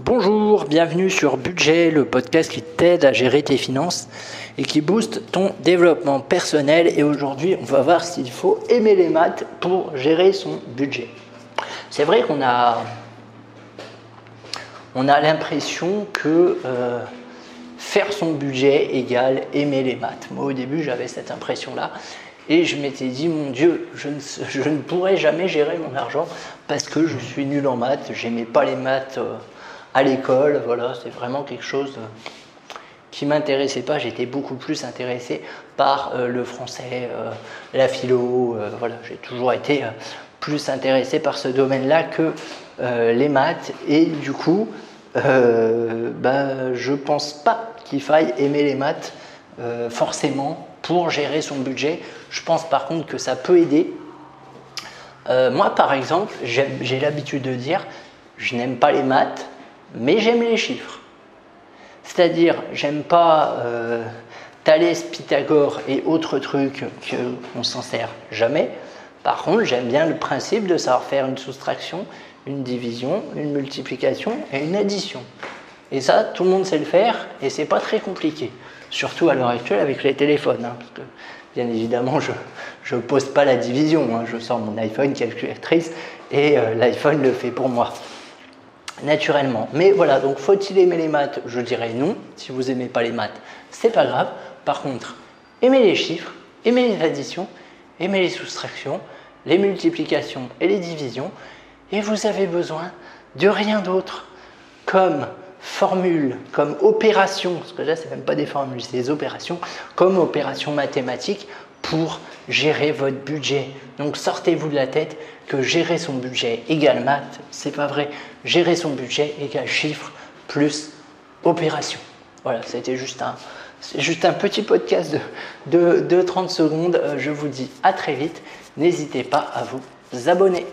Bonjour, bienvenue sur Budget, le podcast qui t'aide à gérer tes finances et qui booste ton développement personnel. Et aujourd'hui, on va voir s'il faut aimer les maths pour gérer son budget. C'est vrai qu'on a, on a l'impression que euh, faire son budget égale aimer les maths. Moi, au début, j'avais cette impression-là. Et je m'étais dit, mon Dieu, je ne, je ne, pourrai jamais gérer mon argent parce que je suis nul en maths, j'aimais pas les maths. Euh, à l'école. Voilà, c'est vraiment quelque chose euh, qui m'intéressait pas. J'étais beaucoup plus intéressé par euh, le français, euh, la philo. voilà, j'ai toujours été plus intéressé par ce domaine-là que les maths. Et du coup, bah, je pense pas qu'il faille aimer les maths forcément pour gérer son budget. Je pense par contre que ça peut aider. moi, par exemple, j'ai l'habitude de dire, je n'aime pas les maths, mais j'aime les chiffres. C'est-à-dire, j'aime pas euh, Thalès, Pythagore et autres trucs qu'on s'en sert jamais. Par contre, j'aime bien le principe de savoir faire une soustraction, une division, une multiplication et une addition. Et ça, tout le monde sait le faire et c'est pas très compliqué. Surtout à l'heure actuelle avec les téléphones. Hein, parce que, bien évidemment, je ne pose pas la division. Hein. je sors mon iPhone calculatrice et euh, l'iPhone le fait pour moi naturellement. Mais voilà, donc faut-il aimer les maths? Je dirais non. Si vous n'aimez pas les maths, c'est pas grave. Par contre, aimez les chiffres, aimez les additions, aimez les soustractions, les multiplications et les divisions, et vous avez besoin de rien d'autre comme formule, comme opération, parce que là c'est même pas des formules, c'est des opérations, comme opération mathématique pour gérer votre budget. Donc sortez-vous de la tête que gérer son budget égale maths, c'est pas vrai. Gérer son budget égale chiffre plus opération. Voilà, c'était juste un, petit podcast de, de 30 secondes. Euh, je vous dis à très vite. N'hésitez pas à vous abonner.